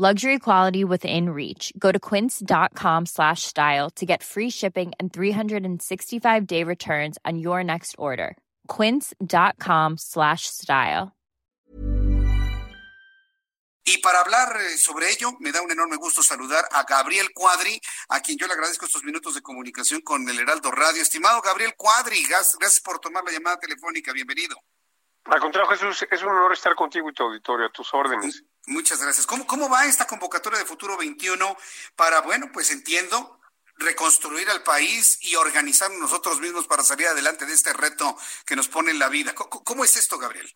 Luxury quality within reach. Go to quince.com slash style to get free shipping and 365-day returns on your next order. quince.com slash style. Y para hablar eh, sobre ello, me da un enorme gusto saludar a Gabriel Cuadri, a quien yo le agradezco estos minutos de comunicación con el Heraldo Radio. Estimado Gabriel Cuadri, gracias por tomar la llamada telefónica. Bienvenido. Al contrario, Jesús, es un honor estar contigo y tu auditorio, a tus órdenes. Muchas gracias. ¿Cómo, cómo va esta convocatoria de Futuro 21 para, bueno, pues entiendo, reconstruir al país y organizarnos nosotros mismos para salir adelante de este reto que nos pone en la vida? cómo es esto, Gabriel?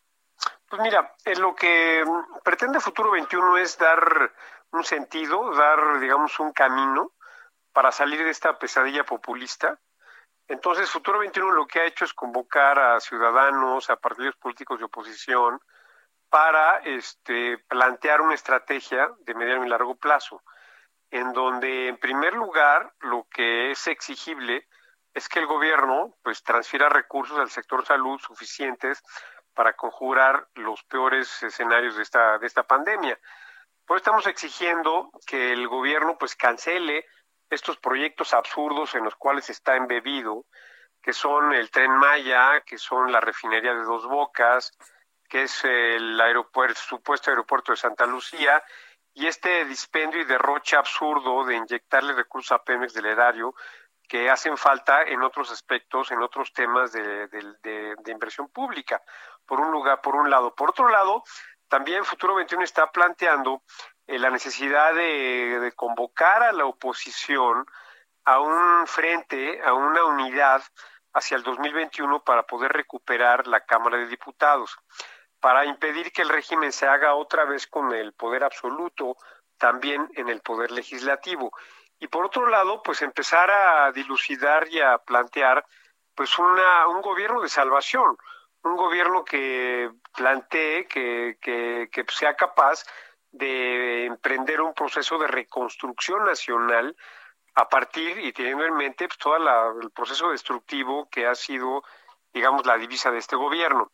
Pues mira, lo que pretende Futuro 21 es dar un sentido, dar, digamos, un camino para salir de esta pesadilla populista. Entonces, Futuro 21 lo que ha hecho es convocar a ciudadanos, a partidos políticos de oposición, para este, plantear una estrategia de mediano y largo plazo, en donde, en primer lugar, lo que es exigible es que el gobierno pues transfiera recursos al sector salud suficientes para conjurar los peores escenarios de esta, de esta pandemia. Por eso estamos exigiendo que el gobierno pues cancele estos proyectos absurdos en los cuales está embebido, que son el tren Maya, que son la refinería de Dos Bocas, que es el aeropuerto, supuesto aeropuerto de Santa Lucía, y este dispendio y derroche absurdo de inyectarle recursos a Pemex del erario que hacen falta en otros aspectos, en otros temas de, de, inversión pública, por un lugar, por un lado. Por otro lado, también Futuro 21 está planteando eh, la necesidad de, convocar a la oposición a un frente, a una unidad hacia el 2021 para poder recuperar la Cámara de Diputados, para impedir que el régimen se haga otra vez con el poder absoluto, también en el poder legislativo y por otro lado, pues empezar a dilucidar y a plantear pues una, un gobierno de salvación, un gobierno que plantee, que, que, que sea capaz de emprender un proceso de reconstrucción nacional a partir y teniendo en mente pues, todo el proceso destructivo que ha sido, digamos, la divisa de este gobierno.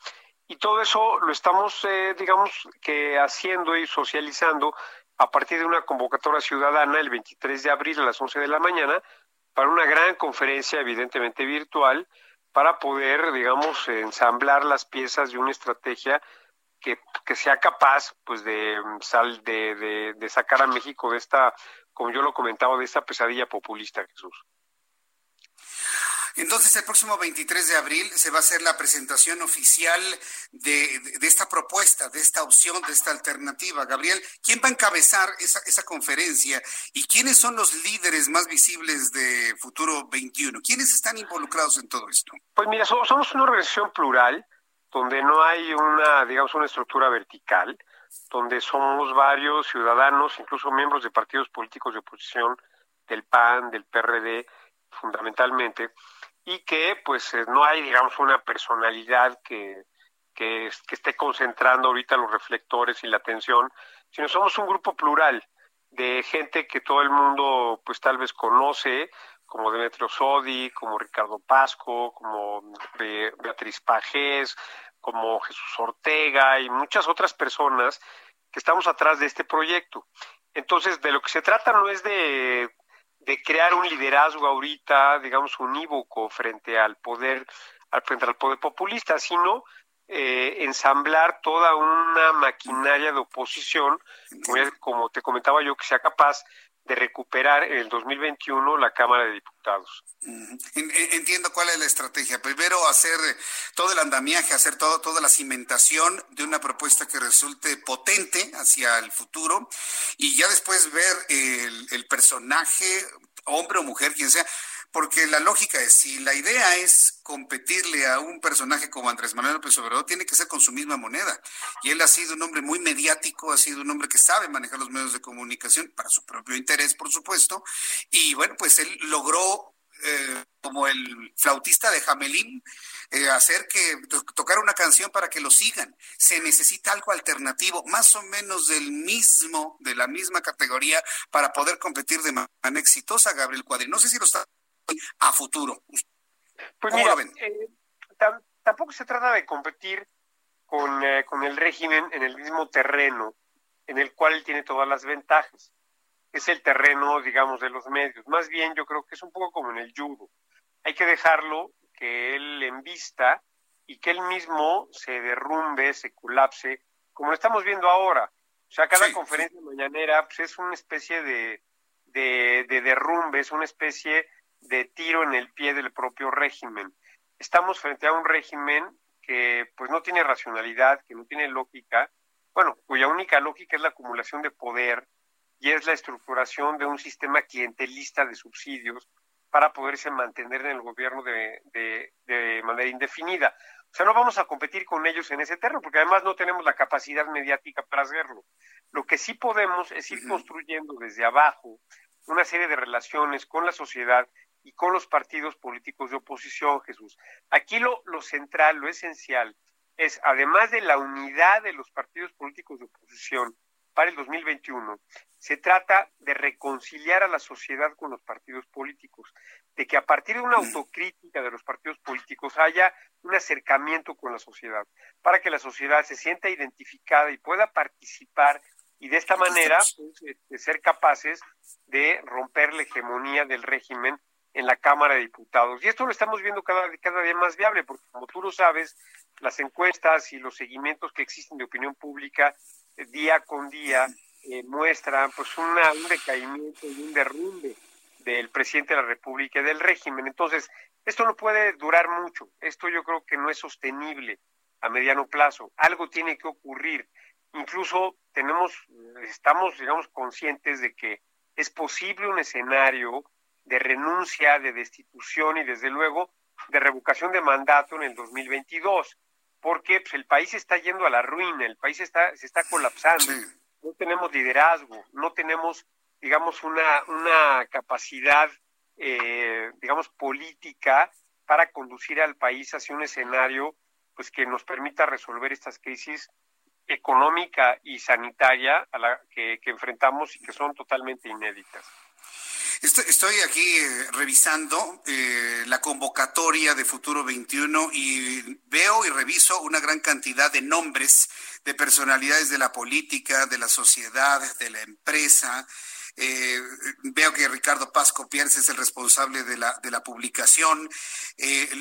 Y todo eso lo estamos, eh, digamos, que haciendo y socializando a partir de una convocatoria ciudadana el 23 de abril a las 11 de la mañana para una gran conferencia, evidentemente virtual, para poder, digamos, ensamblar las piezas de una estrategia que, que sea capaz, pues, de, sal, de, de, de sacar a México de esta, como yo lo comentaba, de esta pesadilla populista, Jesús. Entonces, el próximo 23 de abril se va a hacer la presentación oficial de, esta propuesta, de esta opción, de esta alternativa. Gabriel, ¿quién va a encabezar esa, esa conferencia y quiénes son los líderes más visibles de Futuro 21? ¿Quiénes están involucrados en todo esto? Pues mira, somos, una organización plural donde no hay una, digamos, una estructura vertical, donde somos varios ciudadanos, incluso miembros de partidos políticos de oposición, del PAN, del PRD, fundamentalmente, y que pues eh, no hay, digamos, una personalidad que, que, esté concentrando ahorita los reflectores y la atención, sino somos un grupo plural de gente que todo el mundo pues tal vez conoce, como Demetrio Sodi, como Ricardo Pasco, como Beatriz Pajés, como Jesús Ortega y muchas otras personas que estamos atrás de este proyecto. Entonces, de lo que se trata no es de de crear un liderazgo ahorita, digamos, unívoco frente al poder, al frente al poder populista, sino eh, ensamblar toda una maquinaria de oposición, como te comentaba yo, que sea capaz de recuperar en el 2021 la Cámara de Diputados. Entiendo cuál es la estrategia. Primero hacer todo el andamiaje, hacer todo, toda la cimentación de una propuesta que resulte potente hacia el futuro y ya después ver el, el personaje, hombre o mujer, quien sea, porque la lógica es, si la idea es competirle a un personaje como Andrés Manuel López Obrador, tiene que ser con su misma moneda. Y él ha sido un hombre muy mediático, ha sido un hombre que sabe manejar los medios de comunicación para su propio interés, por supuesto. Y bueno, pues él logró... Eh, como el flautista de Jamelín, eh, hacer que tocar una canción para que lo sigan. Se necesita algo alternativo, más o menos del mismo, de la misma categoría, para poder competir de manera exitosa, Gabriel Cuadri. No sé si lo está a futuro. Pues mira, eh, tampoco se trata de competir con, eh, con el régimen en el mismo terreno en el cual tiene todas las ventajas. Es el terreno, digamos, de los medios. Más bien yo creo que es un poco como en el judo. Hay que dejarlo que él envista y que él mismo se derrumbe, se colapse, como lo estamos viendo ahora. O sea, cada conferencia mañanera pues, es una especie de, de, de derrumbe, es una especie de tiro en el pie del propio régimen. Estamos frente a un régimen que pues no tiene racionalidad, que no tiene lógica, bueno, cuya única lógica es la acumulación de poder y es la estructuración de un sistema clientelista de subsidios para poderse mantener en el gobierno de, de, manera indefinida. O sea, no vamos a competir con ellos en ese terreno, porque además no tenemos la capacidad mediática para hacerlo. Lo que sí podemos es ir construyendo desde abajo una serie de relaciones con la sociedad y con los partidos políticos de oposición, Jesús. Aquí lo, lo central, lo esencial, es, además de la unidad de los partidos políticos de oposición para el 2021, se trata de reconciliar a la sociedad con los partidos políticos, de que a partir de una autocrítica de los partidos políticos haya un acercamiento con la sociedad, para que la sociedad se sienta identificada y pueda participar y de esta manera pues, este, ser capaces de romper la hegemonía del régimen en la Cámara de Diputados. Y esto lo estamos viendo cada, cada día más viable, porque como tú lo sabes, las encuestas y los seguimientos que existen de opinión pública día con día eh, muestran pues una, un decaimiento y un derrumbe del presidente de la República y del régimen. Entonces, esto no puede durar mucho. Esto yo creo que no es sostenible a mediano plazo. Algo tiene que ocurrir. Incluso tenemos, estamos, digamos, conscientes de que es posible un escenario de renuncia, de destitución y desde luego de revocación de mandato en el 2022, porque pues, el país está yendo a la ruina, el país está, se está colapsando, no tenemos liderazgo, no tenemos, digamos, una, una capacidad, eh, digamos, política para conducir al país hacia un escenario pues que nos permita resolver estas crisis económica y sanitaria a la que enfrentamos y que son totalmente inéditas. Estoy, aquí eh, revisando eh, la convocatoria de Futuro 21 y veo y reviso una gran cantidad de nombres de personalidades de la política, de la sociedad, de la empresa. Eh, veo que Ricardo Pasco Pierce es el responsable de la, de la publicación.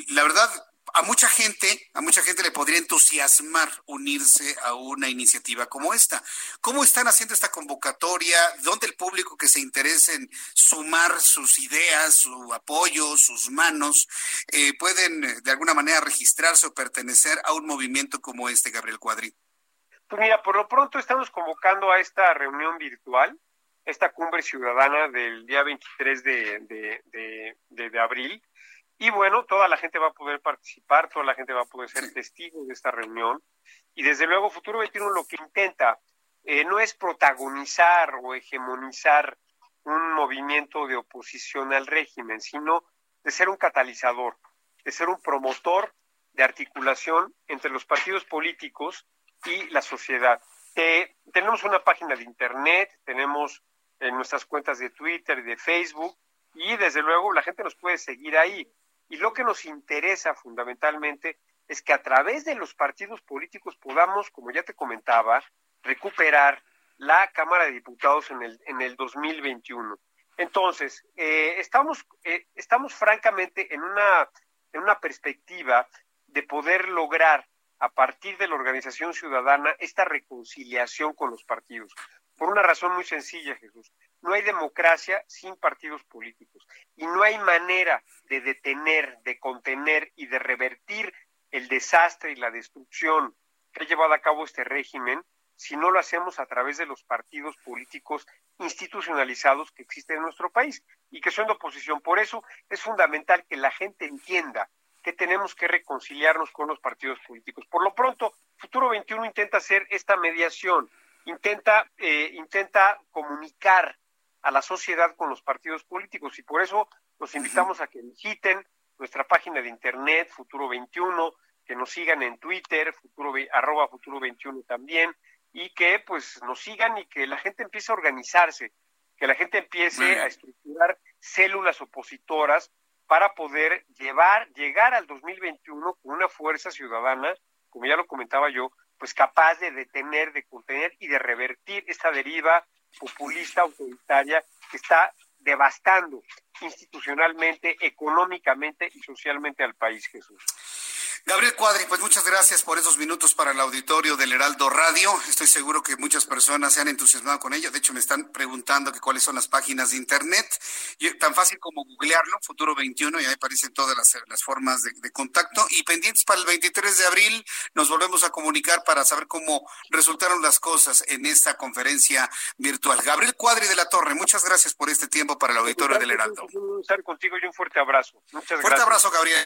la verdad, a mucha gente, a mucha gente le podría entusiasmar unirse a una iniciativa como esta. ¿Cómo están haciendo esta convocatoria? ¿Dónde el público que se interese en sumar sus ideas, su apoyo, sus manos, eh, pueden eh, de alguna manera registrarse o pertenecer a un movimiento como este, Gabriel Cuadri? Pues mira, por lo pronto estamos convocando a esta reunión virtual, esta cumbre ciudadana del día 23 de, abril y bueno, toda la gente va a poder participar, toda la gente va a poder ser testigo de esta reunión. Y desde luego, Futuro 21 lo que intenta eh, no es protagonizar o hegemonizar un movimiento de oposición al régimen, sino de ser un catalizador, de ser un promotor de articulación entre los partidos políticos y la sociedad. tenemos una página de internet, tenemos en nuestras cuentas de Twitter y de Facebook, y desde luego la gente nos puede seguir ahí. Y lo que nos interesa fundamentalmente es que a través de los partidos políticos podamos, como ya te comentaba, recuperar la Cámara de Diputados en el, en el 2021. Entonces, eh, estamos, eh, estamos francamente en una, en una perspectiva de poder lograr a partir de la organización ciudadana esta reconciliación con los partidos. Por una razón muy sencilla, Jesús. No hay democracia sin partidos políticos y no hay manera de detener, de contener y de revertir el desastre y la destrucción que ha llevado a cabo este régimen si no lo hacemos a través de los partidos políticos institucionalizados que existen en nuestro país y que son de oposición. Por eso es fundamental que la gente entienda que tenemos que reconciliarnos con los partidos políticos. Por lo pronto, Futuro 21 intenta hacer esta mediación, intenta, eh, intenta comunicar a la sociedad con los partidos políticos y por eso los invitamos a que visiten nuestra página de internet, Futuro 21, que nos sigan en Twitter, futuro, arroba Futuro 21 también, y que pues nos sigan y que la gente empiece a organizarse, que la gente empiece a estructurar células opositoras para poder llevar, llegar al 2021 con una fuerza ciudadana, como ya lo comentaba yo, pues capaz de detener, de contener y de revertir esta deriva populista autoritaria que está devastando institucionalmente, económicamente y socialmente al país, Jesús. Gabriel Cuadri, pues muchas gracias por esos minutos para el auditorio del Heraldo Radio. Estoy seguro que muchas personas se han entusiasmado con ello. De hecho, me están preguntando que cuáles son las páginas de internet. Y, tan fácil como googlearlo, Futuro 21, y ahí aparecen todas las, formas de, contacto. Y pendientes para el 23 de abril, nos volvemos a comunicar para saber cómo resultaron las cosas en esta conferencia virtual. Gabriel Cuadri de la Torre, muchas gracias por este tiempo para el auditorio del Heraldo. Estar contigo y un fuerte abrazo. Muchas fuerte abrazo, Gabriel.